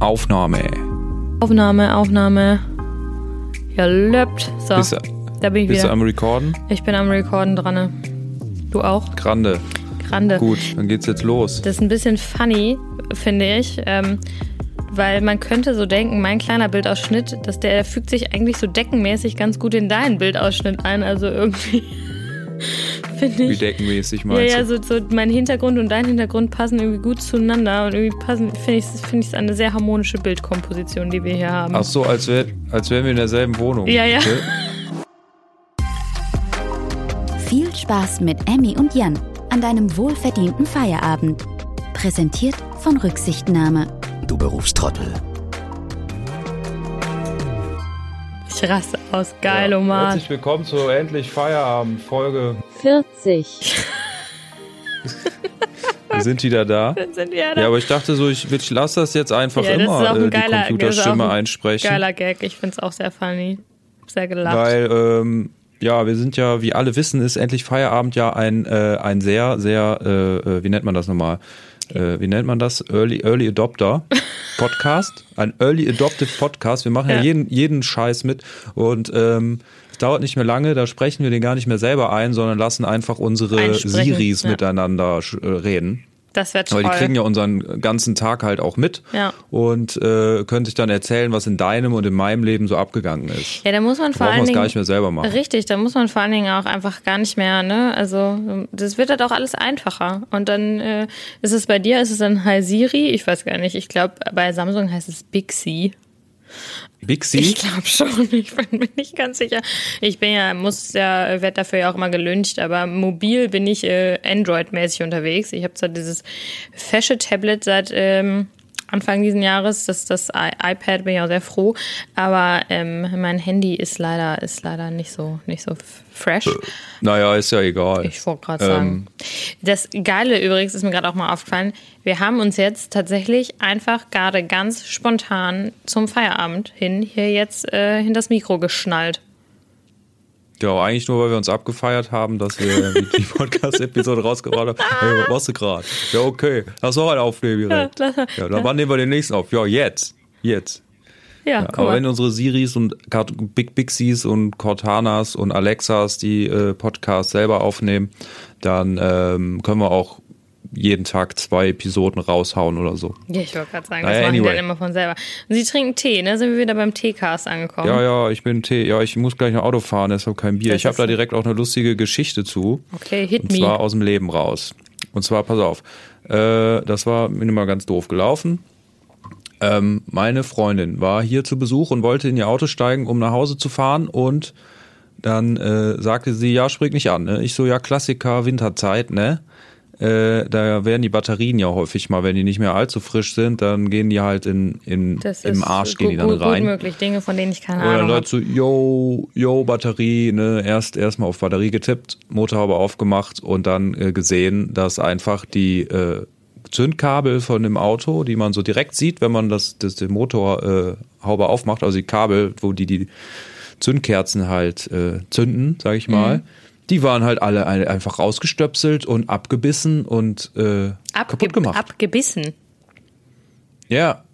Aufnahme. Aufnahme, Aufnahme. Ja, löppt. So, Bist, du- da bin ich bist du wieder. am Recorden? Ich bin am Recorden dran. Du auch? Grande. Grande. Gut, dann geht's jetzt los. Das ist ein bisschen funny, finde ich. Ähm, weil man könnte so denken, mein kleiner Bildausschnitt, dass der, der fügt sich eigentlich so deckenmäßig ganz gut in deinen Bildausschnitt ein. Also irgendwie finde Wie ich. deckenmäßig Ja, meinst ja, du? so, so mein Hintergrund und dein Hintergrund passen irgendwie gut zueinander und irgendwie passen, finde ich, finde ich es eine sehr harmonische Bildkomposition, die wir hier haben. Ach so, als, wär, als wären wir in derselben Wohnung. Ja, ja. Okay? Viel Spaß mit Emmy und Jan an deinem wohlverdienten Feierabend. Präsentiert von Rücksichtnahme. Du Berufstrottel. Ich raste aus. Geil, Ja, Omar. Herzlich willkommen zur endlich Feierabend-Folge. 40. Wir sind wieder da. Sind wir da? Ja, aber ich dachte so, ich, ich lasse das jetzt einfach Ja, das immer ist auch ein äh, die geiler- das ist auch Computerstimme ein einsprechen. Geiler Gag. Ich finde es auch sehr funny. Sehr gelacht. Weil, ähm, ja, wir sind ja, wie alle wissen, ist endlich Feierabend ja ein, äh, ein sehr, sehr, äh, äh, wie nennt man das nochmal? Äh, wie nennt man das? Early, Early Adopter Podcast. Ein Early Adopted Podcast. Wir machen ja, Ja. jeden, jeden Scheiß mit. Und ähm, es dauert nicht mehr lange, da sprechen wir den gar nicht mehr selber ein, sondern lassen einfach unsere Siris ja. miteinander äh, reden. Das wäre toll. Weil die kriegen ja unseren ganzen Tag halt auch mit Ja. und äh, können sich dann erzählen, was in deinem und in meinem Leben so abgegangen ist. ja, da muss man vor allen es Dingen. gar nicht mehr selber machen. Richtig, da muss man vor allen Dingen auch einfach gar nicht mehr, ne? Also, das wird halt auch alles einfacher. Und dann äh, ist es bei dir, ist es dann Hi Siri? Ich weiß gar nicht. Ich glaube, bei Samsung heißt es Bixi. Bixi? Ich glaube schon, ich bin mir nicht ganz sicher. Ich bin ja, muss ja, werde dafür ja auch immer gelyncht, aber mobil bin ich äh, Android-mäßig unterwegs. Ich habe zwar dieses fesche Tablet seit ähm, Anfang diesen Jahres, das, das iPad bin ich auch sehr froh, aber ähm, mein Handy ist leider, ist leider nicht so, nicht so fresh. Naja, ist ja egal. Ich wollte gerade sagen. Das Geile übrigens ist mir gerade auch mal aufgefallen. Wir haben uns jetzt tatsächlich einfach gerade ganz spontan zum Feierabend hin hier jetzt äh, hin das Mikro geschnallt. Ja, eigentlich nur, weil wir uns abgefeiert haben, dass wir die Podcast-Episode rausgebracht haben. Hey, was du gerade? Ja, okay. Lass noch einen aufnehmen direkt. Ja, Ja, dann wann nehmen wir den nächsten auf? Ja, jetzt. Jetzt. Ja, Ja, aber wenn unsere Siris und Big Bixies und Cortanas und Alexas die äh, Podcasts selber aufnehmen, dann ähm, können wir auch jeden Tag zwei Episoden raushauen oder so. Ja, ich wollte gerade sagen, Naja, das machen die anyway. dann immer von selber. Und sie trinken Tee, ne? Sind wir wieder beim Teecast angekommen? Ja, ja, ich bin Tee. Ja, ich muss gleich noch Auto fahren, deshalb kein Bier. Das ich habe da direkt auch eine lustige Geschichte zu. Okay, hit Und me. zwar aus dem Leben raus. Und zwar, pass auf, äh, das war mir mal ganz doof gelaufen. Ähm, meine Freundin war hier zu Besuch und wollte in ihr Auto steigen, um nach Hause zu fahren. Und dann äh, sagte sie, ja, spring nicht an. Ne? Ich so, ja, Klassiker, Winterzeit, ne? Äh, da werden die Batterien ja häufig mal, wenn die nicht mehr allzu frisch sind, dann gehen die halt in, in, das im Arsch, gut, gehen die dann gut, rein. gut möglich. Dinge, von denen ich keine Oder Ahnung Leute habe. so, yo, yo, Batterie, ne, erst erstmal auf Batterie getippt, Motorhaube aufgemacht und dann äh, gesehen, dass einfach die äh, Zündkabel von dem Auto, die man so direkt sieht, wenn man das, das den Motorhaube äh, aufmacht, also die Kabel, wo die die Zündkerzen halt äh, zünden, sag ich mal, die waren halt alle ein- einfach rausgestöpselt und abgebissen und äh, kaputt gemacht. Abgebissen. Ja,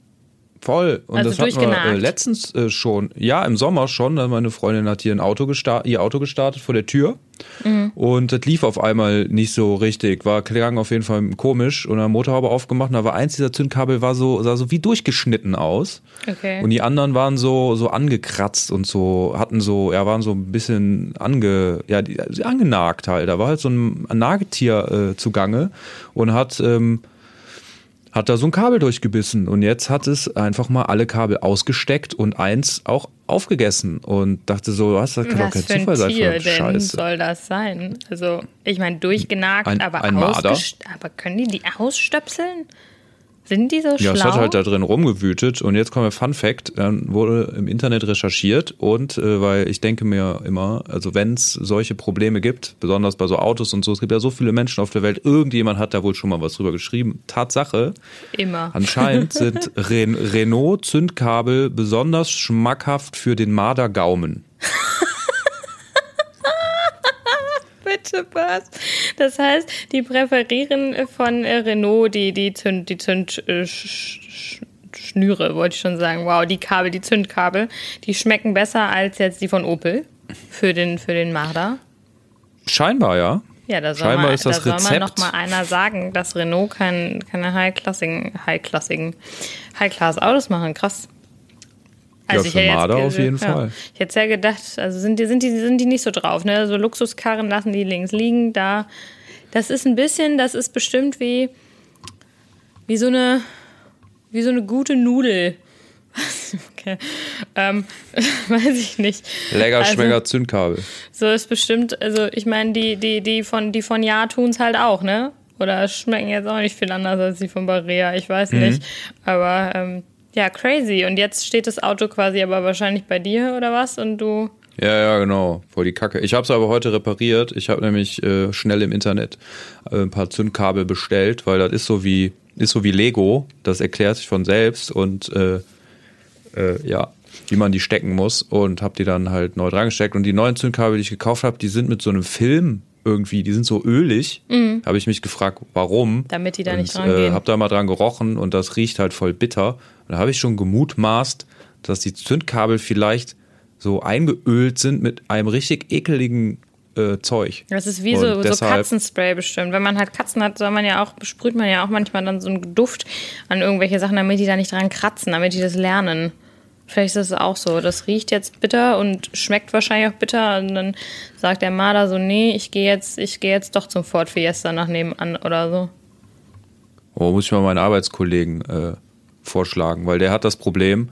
voll. Und Also das hatten wir äh, letztens äh, schon. Ja, im Sommer schon. Also Meine Freundin hat hier ein Auto ihr Auto gestartet vor der Tür. Mhm. Und das lief auf einmal nicht so richtig. War klang auf jeden Fall komisch. Und dann Motorhaube aufgemacht. Und da war eins dieser Zündkabel war so, sah so wie durchgeschnitten aus. Okay. Und die anderen waren so, so angekratzt und so, hatten so, ja, waren so ein bisschen ange, ja, die, angenagt halt. Da war halt so ein Nagetier äh, zugange und hat, ähm, hat da so ein Kabel durchgebissen und jetzt hat es einfach mal alle Kabel ausgesteckt und eins auch aufgegessen und dachte so, was, das kann doch Was kein für ein Zufall sein Tier denn Scheiße. soll das sein? Also, ich meine, durchgenagt, Ein- aber ein Aber können die die ausstöpseln? Sind die so Ja, schlau? es hat halt da drin rumgewütet und jetzt kommt der Fun Fact, dann wurde im Internet recherchiert und äh, weil ich denke mir immer, also wenn es solche Probleme gibt, besonders bei so Autos und so, es gibt ja so viele Menschen auf der Welt, irgendjemand hat da wohl schon mal was drüber geschrieben. Tatsache, Immer. anscheinend sind Ren Renault Zündkabel besonders schmackhaft für den Mardergaumen. Was? Das heißt, die präferieren von äh, Renault die, die Zünd, die Zünd, äh, Schnüre, wollte ich schon sagen. Wow, die Kabel, die Zündkabel, die schmecken besser als jetzt die von Opel für den, für den Marder. Scheinbar, ja. Ja, da soll, Scheinbar mal, ist das da soll mal Rezept- noch mal einer sagen, dass Renault kein, keine high-klassigen, high-klassigen, high-class-Autos machen. Krass. Ja, für Marder auf jeden ja. Fall. Ich hätte ja gedacht, also sind die, sind die, sind die nicht so drauf, ne? So Luxuskarren lassen die links liegen, da. Das ist ein bisschen, das ist bestimmt wie, wie so eine, wie so eine gute Nudel. okay. Ähm, weiß ich nicht. Lecker Also- Schmecker Zündkabel. so ist bestimmt, also ich meine, die, die, die von, die von Ja tun es halt auch, ne? Oder schmecken jetzt auch nicht viel anders als die von Barea, ich weiß Mhm. nicht. Aber ähm, ja, crazy. Und jetzt steht das Auto quasi aber wahrscheinlich bei dir oder was? Und du. Ja, ja, genau. Voll die Kacke. Ich habe es aber heute repariert. Ich habe nämlich äh, schnell im Internet äh, ein paar Zündkabel bestellt, weil das ist so wie ist so wie Lego. Das erklärt sich von selbst und äh, äh, ja, wie man die stecken muss und habe die dann halt neu dran gesteckt. Und die neuen Zündkabel, die ich gekauft habe, die sind mit so einem Film irgendwie, die sind so ölig. Habe ich mich gefragt, warum? Mhm. Damit die da nicht und, dran gehen. Äh, hab da mal dran gerochen und das riecht halt voll bitter. Und da habe ich schon gemutmaßt, dass die Zündkabel vielleicht so eingeölt sind mit einem richtig ekeligen äh, Zeug. Das ist wie so, so Katzenspray bestimmt. Wenn man halt Katzen hat, soll man ja auch, besprüht man ja auch manchmal dann so einen Duft an irgendwelche Sachen, damit die da nicht dran kratzen, damit die das lernen. Vielleicht ist es auch so. Das riecht jetzt bitter und schmeckt wahrscheinlich auch bitter. Und dann sagt der Marder so, nee, ich gehe jetzt, ich gehe jetzt doch zum Ford Fiesta nach nebenan oder so. Oh, muss ich mal meinen Arbeitskollegen äh, vorschlagen, weil der hat das Problem,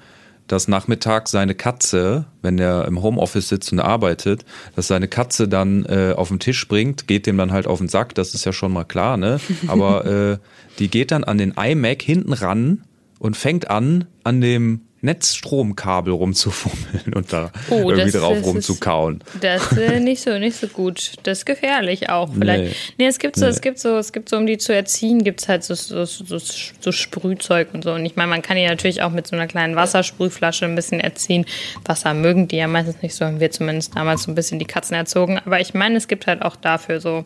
dass nachmittags seine Katze, wenn er im Homeoffice sitzt und arbeitet, dass seine Katze dann äh, auf den Tisch springt, geht dem dann halt auf den Sack, das ist ja schon mal klar, ne? Aber äh, die geht dann an den iMac hinten ran und fängt an, an dem Netzstromkabel rumzufummeln und da Oh, irgendwie das- drauf das ist- rumzukauen. Das ist äh, nicht so, nicht so gut. Das ist gefährlich auch. Vielleicht. Nee. Nee, es gibt so, Nee. es gibt so, es gibt so, um die zu erziehen, gibt es halt so, so, so, so Sprühzeug und so. Und ich meine, man kann die natürlich auch mit so einer kleinen Wassersprühflasche ein bisschen erziehen. Wasser mögen die ja meistens nicht so, haben wir zumindest damals so ein bisschen die Katzen erzogen. Aber ich meine, es gibt halt auch dafür so,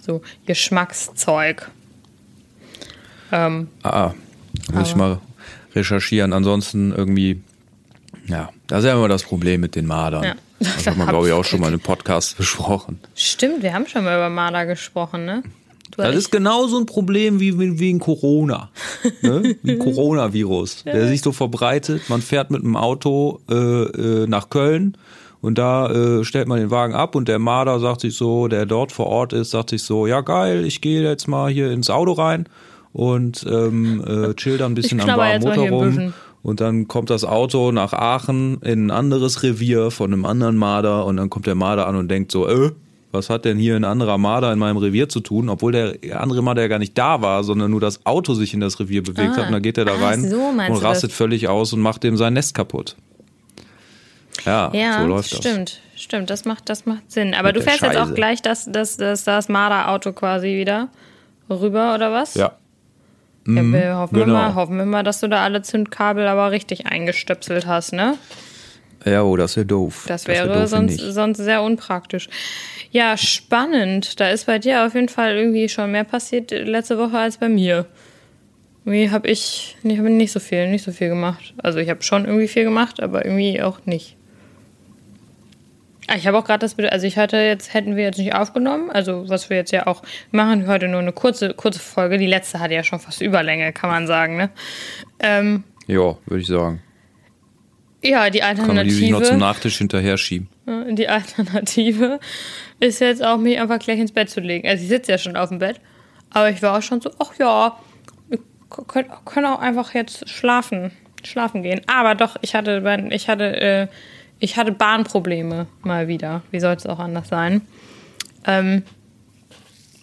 so Geschmackszeug. Ähm, Ah, muss ich mal recherchieren. Ansonsten irgendwie, ja, das ist ja immer das Problem mit den Madern. Ja. Das hat man, glaube ich, auch schon mal in einem Podcast besprochen. stimmt, wir haben schon mal über Marder gesprochen, ne? Du Das ist genauso ein Problem wie, ein Corona. Ne? Wie ein Coronavirus. Der sich so verbreitet. Man fährt mit einem Auto äh, äh, nach Köln und da äh, stellt man den Wagen ab und der Marder sagt sich so, der dort vor Ort ist, sagt sich so, ja geil, ich gehe jetzt mal hier ins Auto rein und ähm, äh, chill da ein bisschen am warmen Motor rum. Und dann kommt das Auto nach Aachen in ein anderes Revier von einem anderen Marder und dann kommt der Marder an und denkt so, äh, was hat denn hier ein anderer Marder in meinem Revier zu tun? Obwohl der andere Marder ja gar nicht da war, sondern nur das Auto sich in das Revier bewegt Ah. hat. Und dann geht er da Ach, rein so und rastet das? völlig aus und macht dem sein Nest kaputt. Ja, Ja, so läuft das. stimmt, stimmt, das macht, das macht Sinn. Aber Mit du fährst jetzt auch Scheiße. gleich das, das, das, das Marder-Auto quasi wieder rüber, oder was? Ja. Ja wir hoffen, wir genau. mal, hoffen wir mal, dass du da alle Zündkabel aber richtig eingestöpselt hast, ne? Ja, oh, das wäre doof. Das wär wäre doof, sonst, sonst sehr unpraktisch. Ja, spannend. Da ist bei dir auf jeden Fall irgendwie schon mehr passiert letzte Woche als bei mir. Irgendwie habe ich, ich hab nicht so viel, nicht so viel gemacht. Also ich habe schon irgendwie viel gemacht, aber irgendwie auch nicht. Ah, Ich habe auch gerade das, also ich hatte jetzt, hätten wir jetzt nicht aufgenommen, also was wir jetzt ja auch machen, heute nur eine kurze, kurze Folge. Die letzte hatte ja schon fast Überlänge, kann man sagen, ne? Ähm, Ja, würde ich sagen. ja, die Kann man die sich noch zum Alternative. Nachtisch hinterher schieben. Die Alternative ist jetzt auch, mich einfach gleich ins Bett zu legen. Also ich sitze ja schon auf dem Bett, aber ich war auch schon so, ach ja, wir können, auch einfach jetzt schlafen, schlafen gehen. Aber doch, ich hatte, ich hatte, äh, ich hatte Bahnprobleme mal wieder. Wie soll es auch anders sein? Ähm,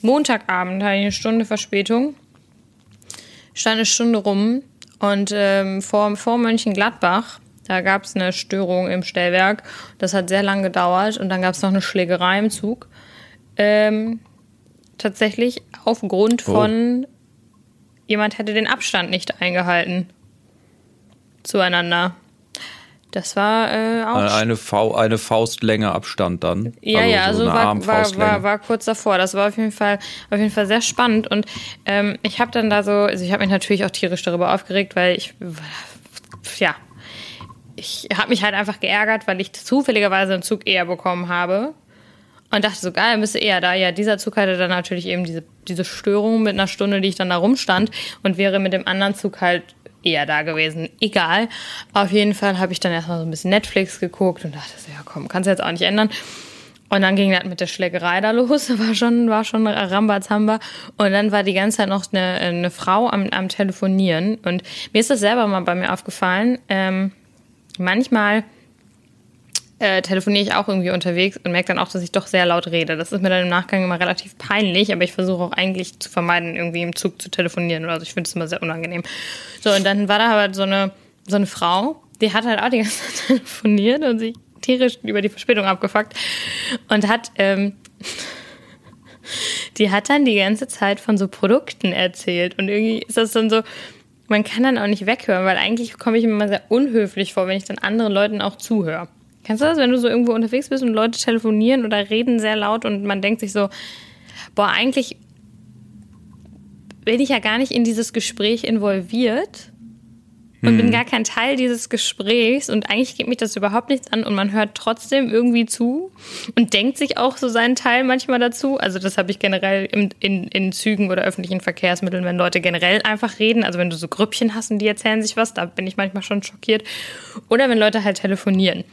Montagabend hatte ich eine Stunde Verspätung, stand eine Stunde rum und ähm, vor, vor Mönchengladbach, da gab es eine Störung im Stellwerk. Das hat sehr lange gedauert und dann gab es noch eine Schlägerei im Zug. Ähm, tatsächlich aufgrund Oh. von jemand hätte den Abstand nicht eingehalten zueinander. Das war äh, auch. Eine, Fa eine Faustlänge Abstand dann. Ja, also ja, also so war, war, war, war kurz davor. Das war auf jeden Fall, auf jeden Fall sehr spannend. Und ähm, ich habe dann da so, also ich habe mich natürlich auch tierisch darüber aufgeregt, weil ich, ja, ich habe mich halt einfach geärgert, weil ich zufälligerweise einen Zug eher bekommen habe. Und dachte so, geil, müsste eher da. Ja, dieser Zug hatte dann natürlich eben diese, diese Störung mit einer Stunde, die ich dann da rumstand und wäre mit dem anderen Zug halt eher da gewesen. Egal. Auf jeden Fall habe ich dann erstmal so ein bisschen Netflix geguckt und dachte so, ja komm, kannst jetzt auch nicht ändern. Und dann ging das mit der Schlägerei da los, war schon, war schon Rambazamba. Und dann war die ganze Zeit noch eine, eine Frau am, am Telefonieren. Und mir ist das selber mal bei mir aufgefallen. Ähm, manchmal äh, telefoniere ich auch irgendwie unterwegs und merke dann auch, dass ich doch sehr laut rede. Das ist mir dann im Nachgang immer relativ peinlich, aber ich versuche auch eigentlich zu vermeiden, irgendwie im Zug zu telefonieren. Also ich finde es immer sehr unangenehm. So, und dann war da aber so eine, so eine Frau, die hat halt auch die ganze Zeit telefoniert und sich tierisch über die Verspätung abgefuckt und hat, ähm, die hat dann die ganze Zeit von so Produkten erzählt und irgendwie ist das dann so, man kann dann auch nicht weghören, weil eigentlich komme ich mir immer sehr unhöflich vor, wenn ich dann anderen Leuten auch zuhöre. Kennst du das, wenn du so irgendwo unterwegs bist und Leute telefonieren oder reden sehr laut und man denkt sich so, boah, eigentlich bin ich ja gar nicht in dieses Gespräch involviert und hm. bin gar kein Teil dieses Gesprächs und eigentlich geht mich das überhaupt nichts an und man hört trotzdem irgendwie zu und denkt sich auch so seinen Teil manchmal dazu. Also das habe ich generell in, in, in Zügen oder öffentlichen Verkehrsmitteln, wenn Leute generell einfach reden, also wenn du so Grüppchen hast und die erzählen sich was, da bin ich manchmal schon schockiert. Oder wenn Leute halt telefonieren.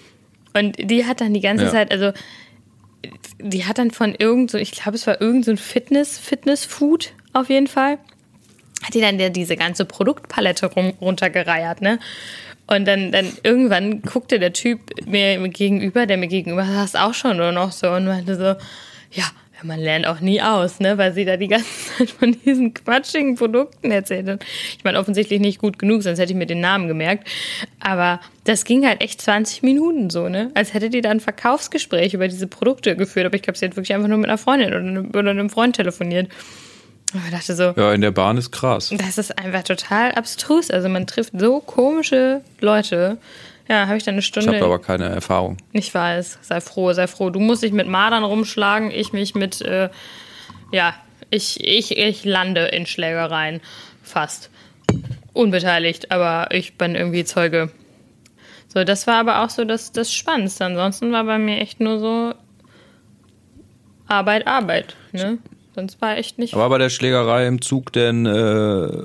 Und die hat dann die ganze ja. Zeit, also die hat dann von irgend so, ich glaube, es war irgend so ein Fitness, Fitness-Food auf jeden Fall, hat die dann diese ganze Produktpalette rum, runtergereiert, ne? Und dann, dann irgendwann guckte der Typ mir gegenüber, der mir gegenüber saß, auch schon nur noch so und meinte so, ja, man lernt auch nie aus, ne, weil sie da die ganze Zeit von diesen quatschigen Produkten erzählt hat. Ich meine, offensichtlich nicht gut genug, sonst hätte ich mir den Namen gemerkt. Aber das ging halt echt 20 Minuten so, ne? Als hätte die da ein Verkaufsgespräch über diese Produkte geführt. Aber ich glaube, sie hat wirklich einfach nur mit einer Freundin oder einem, oder einem Freund telefoniert. Und ich dachte so. Ja, in der Bahn ist krass. Das ist einfach total abstrus. Also man trifft so komische Leute. Ja, habe ich dann eine Stunde. Ich habe aber keine Erfahrung. Ich weiß, sei froh, sei froh. Du musst dich mit Madern rumschlagen, ich mich mit, äh, ja, ich, ich, ich lande in Schlägereien. Fast. Unbeteiligt, aber ich bin irgendwie Zeuge. So, das war aber auch so das, das Spannendste. Ansonsten war bei mir echt nur so Arbeit, Arbeit. Ne? Sonst war echt nicht. Aber bei der Schlägerei im Zug denn äh,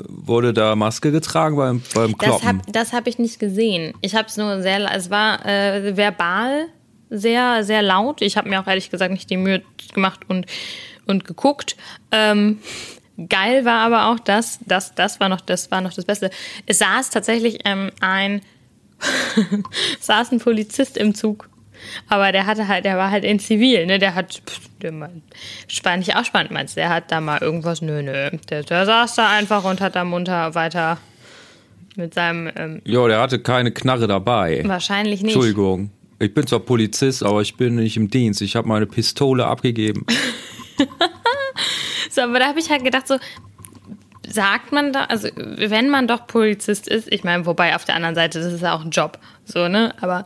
wurde da Maske getragen beim, beim Kloppen? Das habe hab ich nicht gesehen. Ich habe es nur sehr, es war äh, verbal sehr, sehr laut. Ich habe mir auch ehrlich gesagt nicht die Mühe gemacht und, und geguckt. Ähm, geil war aber auch das, das, das war noch, das war noch das Beste. Es saß tatsächlich ähm, ein, saß ein Polizist im Zug aber der hatte halt, der war halt in Zivil, ne? Der hat, pff, der spannend, nicht auch spannend meinst Der hat da mal irgendwas, nö, nö. Der, der saß da einfach und hat da munter weiter mit seinem. Ähm, jo, der hatte keine Knarre dabei. Wahrscheinlich nicht. Entschuldigung. Ich bin zwar Polizist, aber ich bin nicht im Dienst. Ich habe meine Pistole abgegeben. so, aber da habe ich halt gedacht, so, sagt man da, also wenn man doch Polizist ist, ich meine, wobei auf der anderen Seite, das ist ja auch ein Job, so, ne? Aber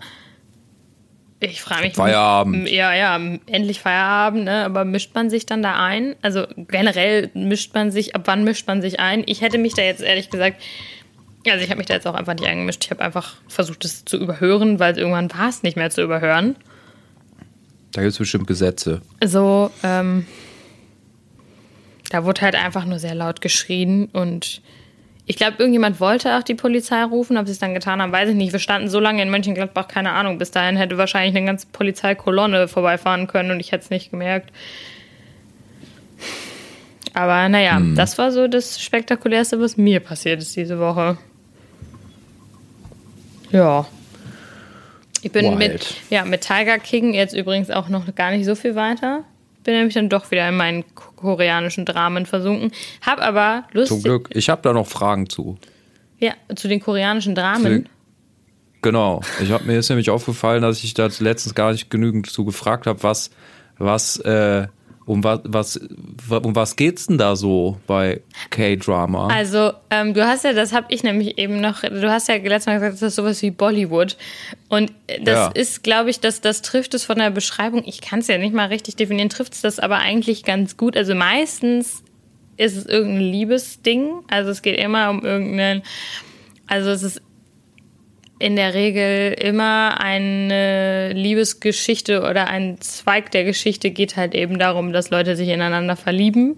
ich frage mich. Feierabend. Ja, ja, endlich Feierabend, ne? Aber mischt man sich dann da ein? Also generell mischt man sich, ab wann mischt man sich ein? Ich hätte mich da jetzt ehrlich gesagt, also ich habe mich da jetzt auch einfach nicht eingemischt. Ich habe einfach versucht, es zu überhören, weil irgendwann war es nicht mehr zu überhören. Da gibt es bestimmt Gesetze. So, ähm, da wurde halt einfach nur sehr laut geschrien und ich glaube, irgendjemand wollte auch die Polizei rufen, ob sie es dann getan haben, weiß ich nicht. Wir standen so lange in Mönchengladbach, keine Ahnung. Bis dahin hätte wahrscheinlich eine ganze Polizeikolonne vorbeifahren können und ich hätte es nicht gemerkt. Aber naja, hm. das war so das Spektakulärste, was mir passiert ist diese Woche. Ja. Ich bin mit, ja, mit Tiger King jetzt übrigens auch noch gar nicht so viel weiter bin nämlich dann doch wieder in meinen koreanischen Dramen versunken. Hab aber Lust. Zum Glück. Ich habe da noch Fragen zu. Ja, zu den koreanischen Dramen. genau. Ich habe mir ist nämlich aufgefallen, dass ich da letztens gar nicht genügend zu gefragt habe, was, was, äh, Um was, was, um was geht's denn da so bei K-Drama? Also, ähm, du hast ja, das habe ich nämlich eben noch, du hast ja letztes Mal gesagt, das ist sowas wie Bollywood. Und das Ja. ist, glaube ich, das, das trifft es von der Beschreibung, ich kann es ja nicht mal richtig definieren, trifft es das aber eigentlich ganz gut. Also meistens ist es irgendein Liebesding. Also es geht immer um irgendeinen, also es ist in der Regel immer eine Liebesgeschichte oder ein Zweig der Geschichte geht halt eben darum, dass Leute sich ineinander verlieben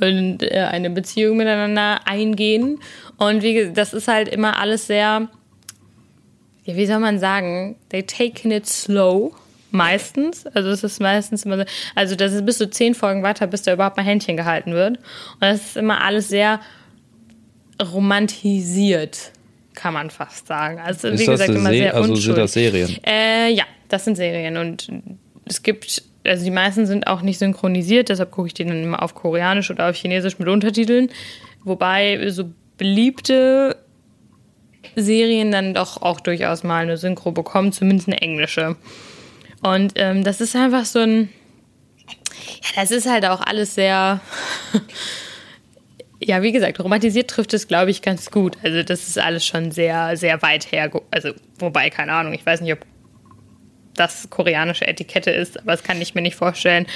und äh, eine Beziehung miteinander eingehen. Und wie gesagt, das ist halt immer alles sehr, ja, wie soll man sagen, they taken it slow. Meistens, also es ist meistens immer so, also das ist bis zu zehn Folgen weiter, bis da überhaupt mal Händchen gehalten wird. Und das ist immer alles sehr romantisiert, kann man fast sagen. Also ist wie gesagt, immer Se- sehr also unschuldig. sind das Serien? Äh, ja, das sind Serien und es gibt, also die meisten sind auch nicht synchronisiert, deshalb gucke ich die dann immer auf Koreanisch oder auf Chinesisch mit Untertiteln. Wobei so beliebte Serien dann doch auch durchaus mal eine Synchro bekommen, zumindest eine englische. Und ähm, das ist einfach so ein, ja, das ist halt auch alles sehr, ja, wie gesagt, romantisiert trifft es, glaube ich, ganz gut. Also das ist alles schon sehr, sehr weit her. Also, wobei, keine Ahnung, ich weiß nicht, ob das koreanische Etikette ist, aber das kann ich mir nicht vorstellen,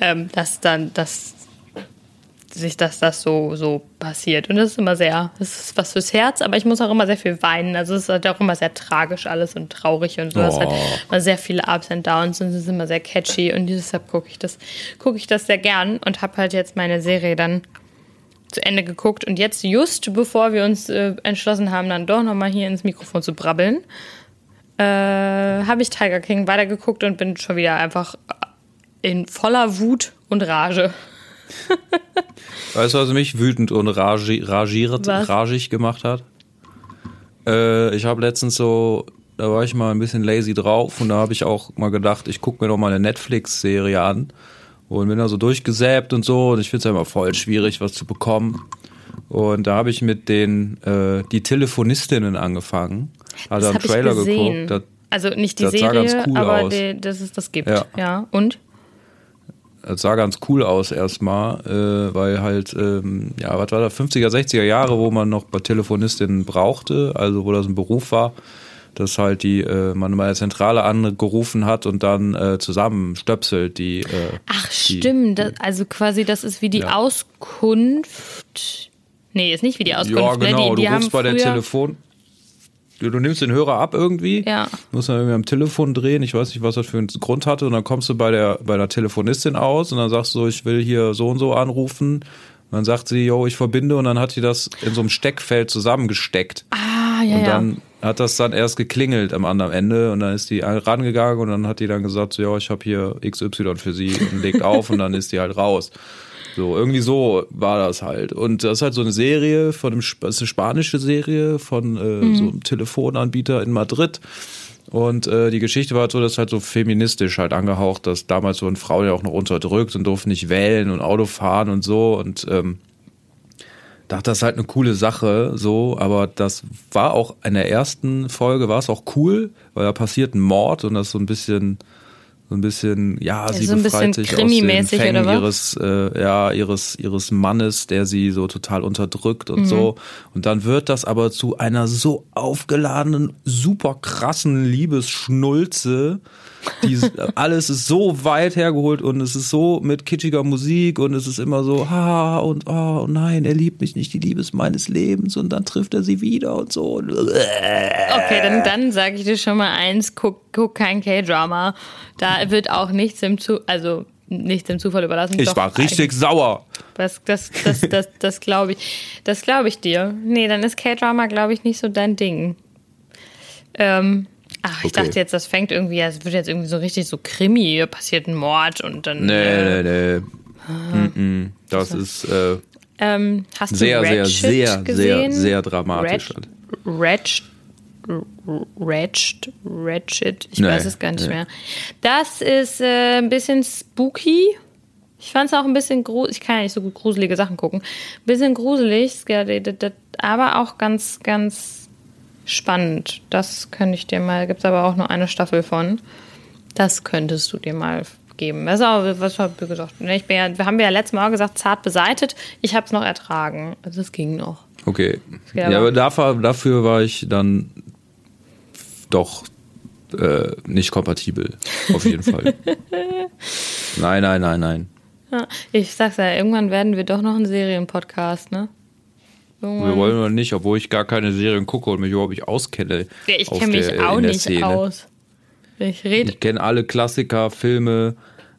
ähm, dass dann, dass sich das, das so, so passiert. Und das ist immer sehr, das ist was fürs Herz, aber ich muss auch immer sehr viel weinen. Also es ist halt auch immer sehr tragisch alles und traurig und so. Es hat Oh. immer sehr viele Ups and Downs und es ist immer sehr catchy und deshalb gucke ich das, gucke ich das sehr gern und habe halt jetzt meine Serie dann zu Ende geguckt und jetzt just bevor wir uns äh, entschlossen haben, dann doch nochmal hier ins Mikrofon zu brabbeln, äh, habe ich Tiger King weitergeguckt und bin schon wieder einfach in voller Wut und Rage. Weißt du, was mich wütend und ragi ragiert, ragig gemacht hat? Äh, ich habe letztens so, da war ich mal ein bisschen lazy drauf und da habe ich auch mal gedacht, ich gucke mir doch mal eine Netflix-Serie an und bin da so durchgesäbt und so und ich finde es ja immer voll schwierig, was zu bekommen. Und da habe ich mit den äh, die Telefonistinnen angefangen. Das habe ich Trailer gesehen. geguckt. Da, also nicht die das sah Serie, ganz cool aber aus. die, dass es das gibt. Ja. Ja. Und? Das sah ganz cool aus erstmal, äh, weil halt, ähm, ja, was war da, 50er, 60er Jahre, wo man noch bei Telefonistinnen brauchte, also wo das ein Beruf war, dass halt die, äh, man mal eine Zentrale angerufen hat und dann äh, zusammen stöpselt die. Äh, Ach, die, stimmt. Das, also quasi, das ist wie die Ja. Auskunft. Nee, ist nicht wie die Auskunft. Ja, genau, ne? die, die du rufst bei der Telefon. Du, du nimmst den Hörer ab irgendwie, Ja. musst dann irgendwie am Telefon drehen, ich weiß nicht, was das für einen Grund hatte, und dann kommst du bei der, bei der Telefonistin aus und dann sagst du, ich will hier so und so anrufen. Und dann sagt sie, yo, ich verbinde und dann hat die das in so einem Steckfeld zusammengesteckt. Ah, ja, und ja. Hat das dann erst geklingelt am anderen Ende und dann ist die rangegangen und dann hat die dann gesagt, so, ja, ich habe hier XY für sie und legt auf und dann ist die halt raus. So, irgendwie so war das halt. Und das ist halt so eine Serie von einem, das ist eine spanische Serie von äh, Mhm. so einem Telefonanbieter in Madrid. Und äh, die Geschichte war halt so, dass halt so feministisch halt angehaucht, dass damals wurden Frauen ja auch noch unterdrückt und durften nicht wählen und Auto fahren und so. Und ähm, dachte, das ist halt eine coole Sache, so, aber das war auch in der ersten Folge war es auch cool, weil da passiert ein Mord und das so ein bisschen, so ein bisschen, ja, sie so ein befreit bisschen sich aus den Fängen ihres, äh, ja, ihres, ihres Mannes, der sie so total unterdrückt und so. Und dann wird das aber zu einer so aufgeladenen, super krassen Liebesschnulze. Die, alles ist so weit hergeholt und es ist so mit kitschiger Musik und es ist immer so, ha, und oh nein, er liebt mich nicht, die Liebe ist meines Lebens und dann trifft er sie wieder und so. Okay, dann, dann sage ich dir schon mal eins, guck, guck kein K-Drama. Da wird auch nichts im Zu also nichts im Zufall überlassen. Ich Doch, war richtig sauer. Das, das, das, das, das glaube ich. Das glaube ich dir. Nee, dann ist K-Drama, glaube ich, nicht so dein Ding. Ähm, ach, ich Okay. dachte jetzt, das fängt irgendwie, es wird jetzt irgendwie so richtig so Krimi, passiert ein Mord und dann. Nee, äh, nee, nee. Mm-mm. Das ist äh, ähm, hast sehr, du sehr, Ratchet sehr, gesehen? sehr, sehr dramatisch. Ratchet, Ratchet, Ratchet, Ratchet, ich Nee, weiß es gar nicht nee. mehr. Das ist äh, ein bisschen spooky. Ich fand es auch ein bisschen gruselig. Ich kann ja nicht so gut gruselige Sachen gucken. Ein bisschen gruselig, aber auch ganz, ganz spannend. Das könnte ich dir mal, gibt es aber auch nur eine Staffel von. Das könntest du dir mal ist auch, was haben wir gesagt? Ne, Ich bin ja, wir haben ja letztes Mal gesagt, zart beseitet. Ich habe es noch ertragen. Also es ging noch. Okay. Ja, Ja, aber- dafür, dafür war ich dann doch äh, nicht kompatibel. Auf jeden Fall. nein, nein, nein, nein. Ja, ich sag's ja, irgendwann werden wir doch noch ein Serienpodcast, ne? Irgendwann- Wir wollen oder nicht, obwohl ich gar keine Serien gucke und mich überhaupt nicht auskenne. Ja, ich kenne mich der- äh, auch nicht Szene. aus. Ich. Ich kenne alle Klassiker, Filme,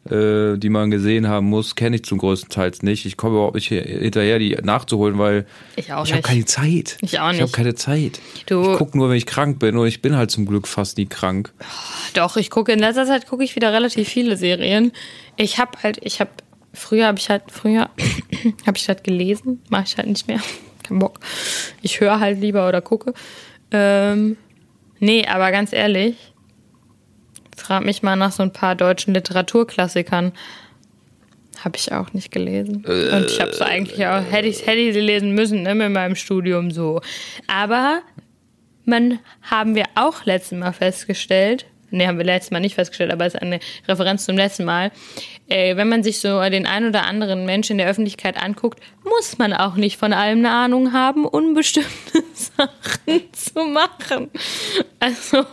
äh, die man gesehen haben muss, kenne ich zum größten Teil nicht. Ich komme überhaupt nicht hinterher, die nachzuholen, weil Ich auch ich habe nicht. keine Zeit. Ich auch Ich habe nicht. keine Zeit. Du- Ich gucke nur, wenn ich krank bin und ich bin halt zum Glück fast nie krank. Doch, ich gucke in letzter Zeit gucke ich wieder relativ viele Serien. Ich habe halt, ich habe früher habe ich halt früher habe ich halt gelesen, mache ich halt nicht mehr. Kein Bock. Ich höre halt lieber oder gucke. Ähm, nee, aber ganz ehrlich, frag mich mal nach so ein paar deutschen Literaturklassikern. Habe ich auch nicht gelesen. Und ich habe es eigentlich auch, hätte ich, hätte ich sie lesen müssen, ne, mit meinem Studium so. Aber man haben wir auch letztes Mal festgestellt, ne, haben wir letztes Mal nicht festgestellt, aber es ist eine Referenz zum letzten Mal. Äh, wenn man sich so den ein oder anderen Menschen in der Öffentlichkeit anguckt, muss man auch nicht von allem eine Ahnung haben, um bestimmte Sachen zu machen. Also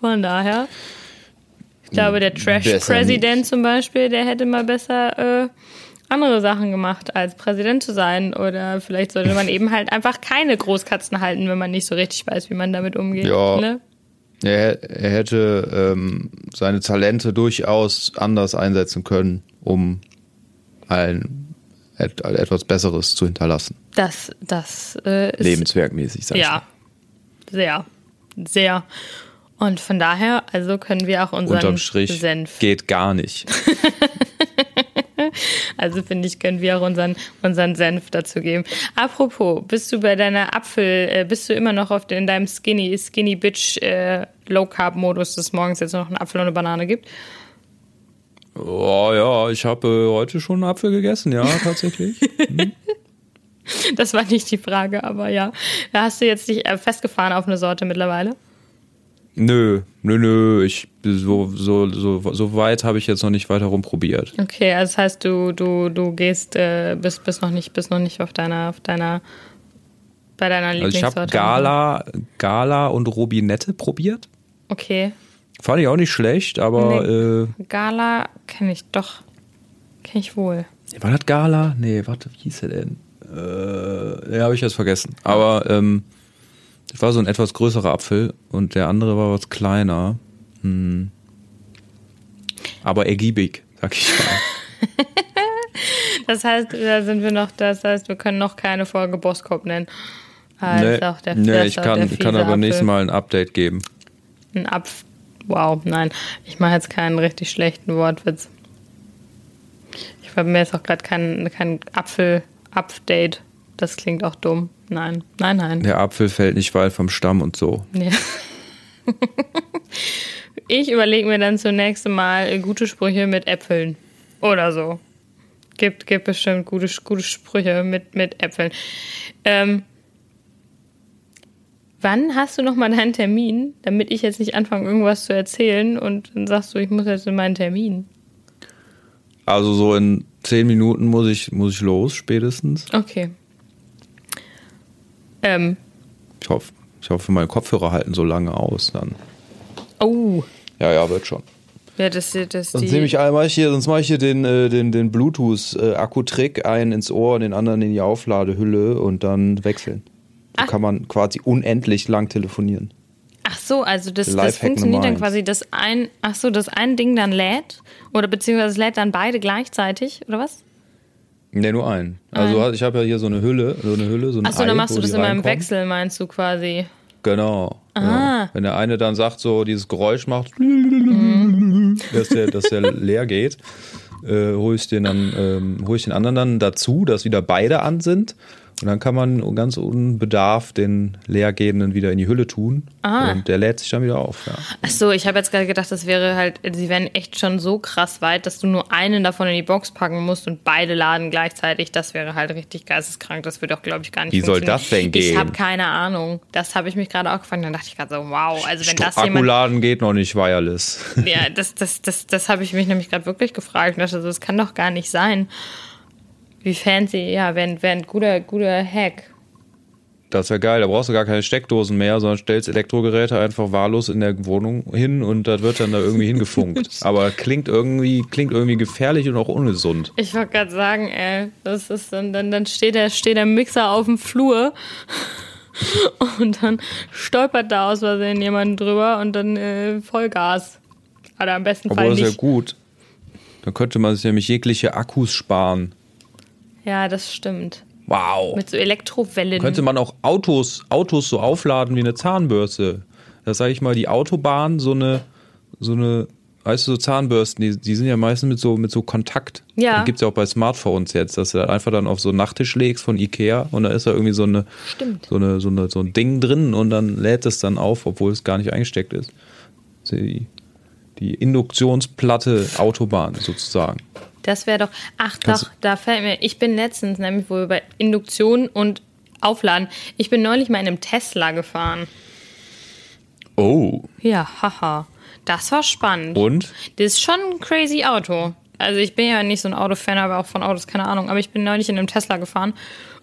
von daher, ich glaube, der Trash-Präsident zum Beispiel, der hätte mal besser äh, andere Sachen gemacht, als Präsident zu sein. Oder vielleicht sollte man eben halt einfach keine Großkatzen halten, wenn man nicht so richtig weiß, wie man damit umgeht. Ja. Ne? Er, er hätte ähm, seine Talente durchaus anders einsetzen können, um ein et, etwas Besseres zu hinterlassen. Das, das äh, ist Lebenswerkmäßig, sag ich ja sehr, sehr. Und von daher, also können wir auch mal. unseren Unterm Strich Senf. geht gar nicht. Also finde ich, können wir auch unseren, unseren Senf dazu geben. Apropos, bist du bei deiner Apfel, äh, bist du immer noch auf in deinem Skinny, Skinny Bitch äh, Low Carb Modus, dass es morgens jetzt noch einen Apfel und eine Banane gibt? Oh ja, ich habe äh, heute schon einen Apfel gegessen, ja, tatsächlich. Das war nicht die Frage, aber ja. Da hast du jetzt dich äh, festgefahren auf eine Sorte mittlerweile? Nö, nö, nö, ich so, so, so, so weit habe ich jetzt noch nicht weiter rumprobiert. Okay, also das heißt, du, du, du gehst, äh, bist, bist noch nicht, bist noch nicht auf deiner, auf deiner, bei deiner Also ich Lieblingssorte. habe Gala, Gala und Robinette probiert. Okay. Fand ich auch nicht schlecht, aber äh, Gala kenne ich doch. Kenne ich wohl. War das Gala? Nee, warte, wie hieß er denn? Äh, den habe ich jetzt vergessen. Aber ähm, das war so ein etwas größerer Apfel und der andere war was kleiner. Hm. Aber ergiebig, sag ich mal. Das heißt, da sind wir noch, das heißt, wir können noch keine Folge Boskop nennen. Ah, auch der, nee ich kann, kann aber nächstes Apfel. Mal ein Update geben. Ein Apf. Wow, nein. Ich mache jetzt keinen richtig schlechten Wortwitz. Ich habe mir jetzt auch gerade kein, kein Apfel-Update. Das klingt auch dumm. Nein, nein, nein. Der Apfel fällt nicht weit vom Stamm und so. Ja. Ich überlege mir dann zunächst mal gute Sprüche mit Äpfeln. Oder so. Gibt, gibt bestimmt gute, gute Sprüche mit, mit Äpfeln. Ähm, wann hast du nochmal deinen Termin, damit ich jetzt nicht anfange, irgendwas zu erzählen und dann sagst du, ich muss jetzt in meinen Termin? Also so in zehn Minuten muss ich, muss ich los, spätestens. Okay. Ähm, Ich hoffe, ich hoffe, meine Kopfhörer halten so lange aus dann. oh. Ja, ja, wird schon. Ja, das, das Sonst nehme ich einmal hier, sonst mache ich hier den, äh, den, den Bluetooth-Akku-Trick, einen ins Ohr und den anderen in die Aufladehülle und dann wechseln. So Ach. kann man quasi unendlich lang telefonieren. Ach so, also das, das funktioniert dann quasi, dass ein, ach so, das ein Ding dann lädt oder beziehungsweise es lädt dann beide gleichzeitig oder was? Ne, nur einen. Also ich habe ja hier so eine Hülle, so eine Hülle, so ein Ach so, Ei, dann machst du das immer im reinkommen. Wechsel, meinst du quasi? Genau. Ja. Wenn der eine dann sagt, so dieses Geräusch macht, Mhm. dass, der, dass der leer geht, äh, hole ich den dann, ähm, hole ich den anderen dann dazu, dass wieder beide an sind. Und dann kann man ganz unbedarft den Leergehenden wieder in die Hülle tun. Ah. Und der lädt sich dann wieder auf. Ja. Ach so, ich habe jetzt gerade gedacht, das wäre halt, sie wären echt schon so krass weit, dass du nur einen davon in die Box packen musst und beide laden gleichzeitig. Das wäre halt richtig geisteskrank. Das würde auch, glaube ich, gar nicht Wie soll das denn gehen? Ich habe keine Ahnung. Das habe ich mich gerade auch gefragt. Dann dachte ich gerade so, wow. Also wenn das jemand Akkuladen geht noch nicht wireless. Ja, das, das, das, das habe ich mich nämlich gerade wirklich gefragt. Dachte, so, das kann doch gar nicht sein. Wie fancy, ja, wär ein guter, guter Hack. Das wäre geil. Da brauchst du gar keine Steckdosen mehr, sondern stellst Elektrogeräte einfach wahllos in der Wohnung hin und das wird dann da irgendwie hingefunkt. Aber klingt irgendwie, klingt irgendwie gefährlich und auch ungesund. Ich wollte gerade sagen, ey, das ist dann, dann, dann steht, der, steht der Mixer auf dem Flur und dann stolpert da aus Versehen jemand drüber und dann äh, Vollgas. Oder am besten Obwohl Fall das ist ja nicht. gut. Dann könnte man sich nämlich jegliche Akkus sparen. Ja, das stimmt. Wow. Mit so Elektrowellen. Könnte man auch Autos, Autos so aufladen wie eine Zahnbürste. Da sage ich mal, die Autobahn so eine, so eine, weißt du, so Zahnbürsten, die, die sind ja meistens mit so, mit so Kontakt. Ja. Die gibt es ja auch bei Smartphones jetzt, dass du da einfach dann auf so einen Nachttisch legst von Ikea und da ist da irgendwie so eine, Stimmt. so eine, so eine, so ein Ding drin und dann lädt es dann auf, obwohl es gar nicht eingesteckt ist. Die, die Induktionsplatte Autobahn sozusagen. Das wäre doch. Ach Kannst doch, da fällt mir. Ich bin letztens nämlich wohl bei Induktion und Aufladen. Ich bin neulich mal in einem Tesla gefahren. Oh. Ja, haha. Das war spannend. Und? Das ist schon ein crazy Auto. Also ich bin ja nicht so ein Autofan, aber auch von Autos keine Ahnung. Aber ich bin neulich in einem Tesla gefahren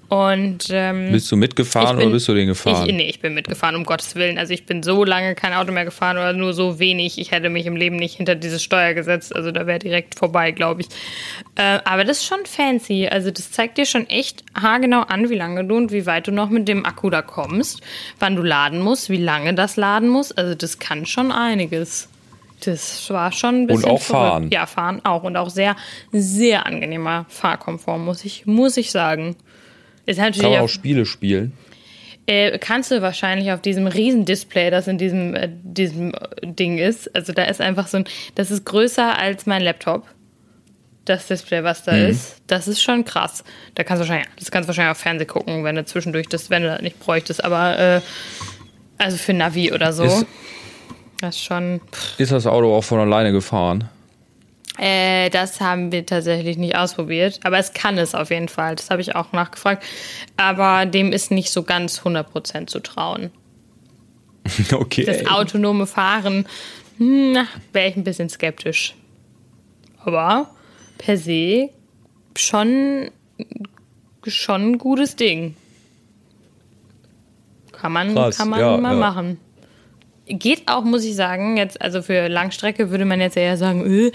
und ähm, Bist du mitgefahren bin- oder bist du den gefahren? Ich, nee, ich bin mitgefahren, um Gottes Willen. Also ich bin so lange kein Auto mehr gefahren oder nur so wenig. Ich hätte mich im Leben nicht hinter dieses Steuer gesetzt. Also da wäre direkt vorbei, glaube ich. Äh, aber das ist schon fancy. Also das zeigt dir schon echt haargenau an, wie lange du und wie weit du noch mit dem Akku da kommst, wann du laden musst, wie lange das laden muss. Also das kann schon einiges. Das war schon ein bisschen auch verrückt. fahren. Ja, fahren auch. Und auch sehr, sehr angenehmer Fahrkomfort, muss ich, muss ich sagen. Ist natürlich Kann man auf- auch Spiele spielen. äh, kannst du wahrscheinlich auf diesem Riesendisplay, das in diesem, äh, diesem äh, Ding ist. Also da ist einfach so ein, das ist größer als mein Laptop. Das Display, was da ist, das ist schon krass. Da kannst du wahrscheinlich, das kannst du wahrscheinlich auf Fernsehen gucken, wenn du zwischendurch das, wenn du das nicht bräuchtest. Aber äh, also für Navi oder so. Ist- das ist schon. Pff. Ist das Auto auch von alleine gefahren? Äh, das haben wir tatsächlich nicht ausprobiert, aber es kann es auf jeden Fall. Das habe ich auch nachgefragt. Aber dem ist nicht so ganz 100% zu trauen. Okay. Das autonome Fahren, hm, wäre ich ein bisschen skeptisch. Aber per se schon, schon ein gutes Ding. Kann man, Krass, kann man ja, mal ja. machen. Geht auch, muss ich sagen, jetzt, also für Langstrecke würde man jetzt eher sagen, öh,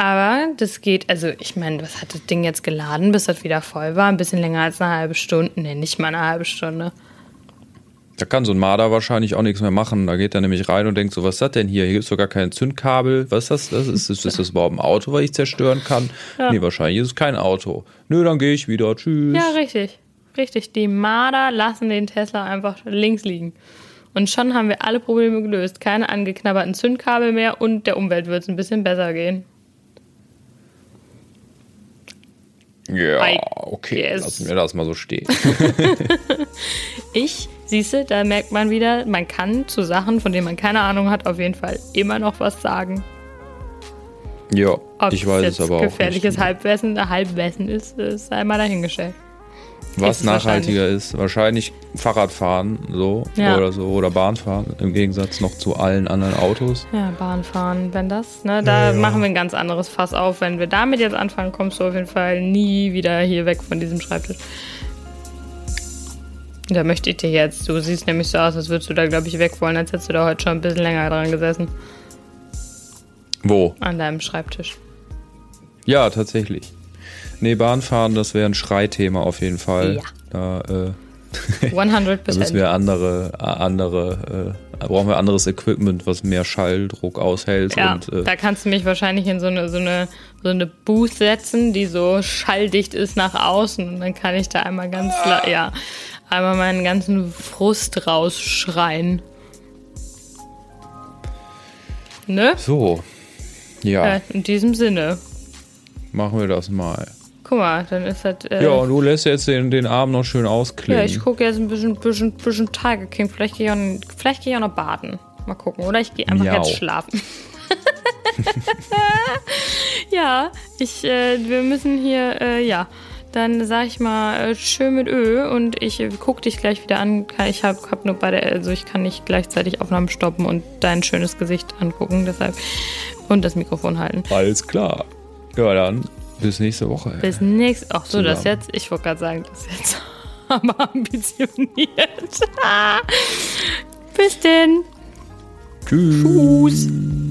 aber das geht, also ich meine, was hat das Ding jetzt geladen, bis das wieder voll war? Ein bisschen länger als eine halbe Stunde. Nee, nicht mal eine halbe Stunde. Da kann so ein Marder wahrscheinlich auch nichts mehr machen. Da geht er nämlich rein und denkt so, was ist das denn hier? Hier gibt es sogar kein Zündkabel. Was ist das? das ist, ist, ist das überhaupt ein Auto, was ich zerstören kann? Nee, wahrscheinlich ist es kein Auto. Nö, dann gehe ich wieder. Tschüss. Ja, richtig. Richtig. Die Marder lassen den Tesla einfach links liegen. Und schon haben wir alle Probleme gelöst. Keine angeknabberten Zündkabel mehr und der Umwelt wird es ein bisschen besser gehen. Ja, I okay. guess. Lassen wir das mal so stehen. Ich, siehste, da merkt man wieder, man kann zu Sachen, von denen man keine Ahnung hat, auf jeden Fall immer noch was sagen. ja, Ob ich weiß jetzt es aber auch gefährliches nicht. Halbwissen, Halbwissen ist, ist einmal dahingestellt. Was ist nachhaltiger ist, wahrscheinlich Fahrradfahren so Ja. oder so oder Bahnfahren im Gegensatz noch zu allen anderen Autos. Ja, Bahnfahren, wenn das, ne, da ja. machen wir ein ganz anderes Fass auf. Wenn wir damit jetzt anfangen, kommst du auf jeden Fall nie wieder hier weg von diesem Schreibtisch. Da möchte ich dir jetzt, du siehst nämlich so aus, als würdest du da, glaube ich, weg wollen, als hättest du da heute schon ein bisschen länger dran gesessen, Wo? an deinem Schreibtisch. Ja, tatsächlich. Nee, Bahnfahren, das wäre ein Schreithema auf jeden Fall. Ja. Da, äh, 100 da müssen wir andere, andere, äh, brauchen wir anderes Equipment, was mehr Schalldruck aushält. Ja, und, äh, da kannst du mich wahrscheinlich in so eine, so, eine, so eine Booth setzen, die so schalldicht ist nach außen. Und dann kann ich da einmal ganz, la- ja, einmal meinen ganzen Frust rausschreien. Ne? so. Ja, Äh, in diesem Sinne, machen wir das mal. Guck mal, dann ist das. Äh, Ja, und du lässt jetzt den, den Abend noch schön ausklingen. ja, ich gucke jetzt ein bisschen, bisschen, bisschen Tiger King. Vielleicht gehe ich, auch- vielleicht gehe ich auch noch baden. Mal gucken. Oder ich gehe einfach Miau. jetzt schlafen. ja, ich, äh, wir müssen hier, äh, ja. Dann sag ich mal äh, schön mit Ö und ich äh, guck dich gleich wieder an. Ich habe hab nur bei der, also ich kann nicht gleichzeitig Aufnahmen stoppen und dein schönes Gesicht angucken, deshalb und das Mikrofon halten. Alles klar. Ja, dann bis nächste Woche. Bis nächstes. Ach so, das jetzt. Ich wollte gerade sagen, das jetzt aber ambitioniert. Bis denn. Tschüss. Tschüss.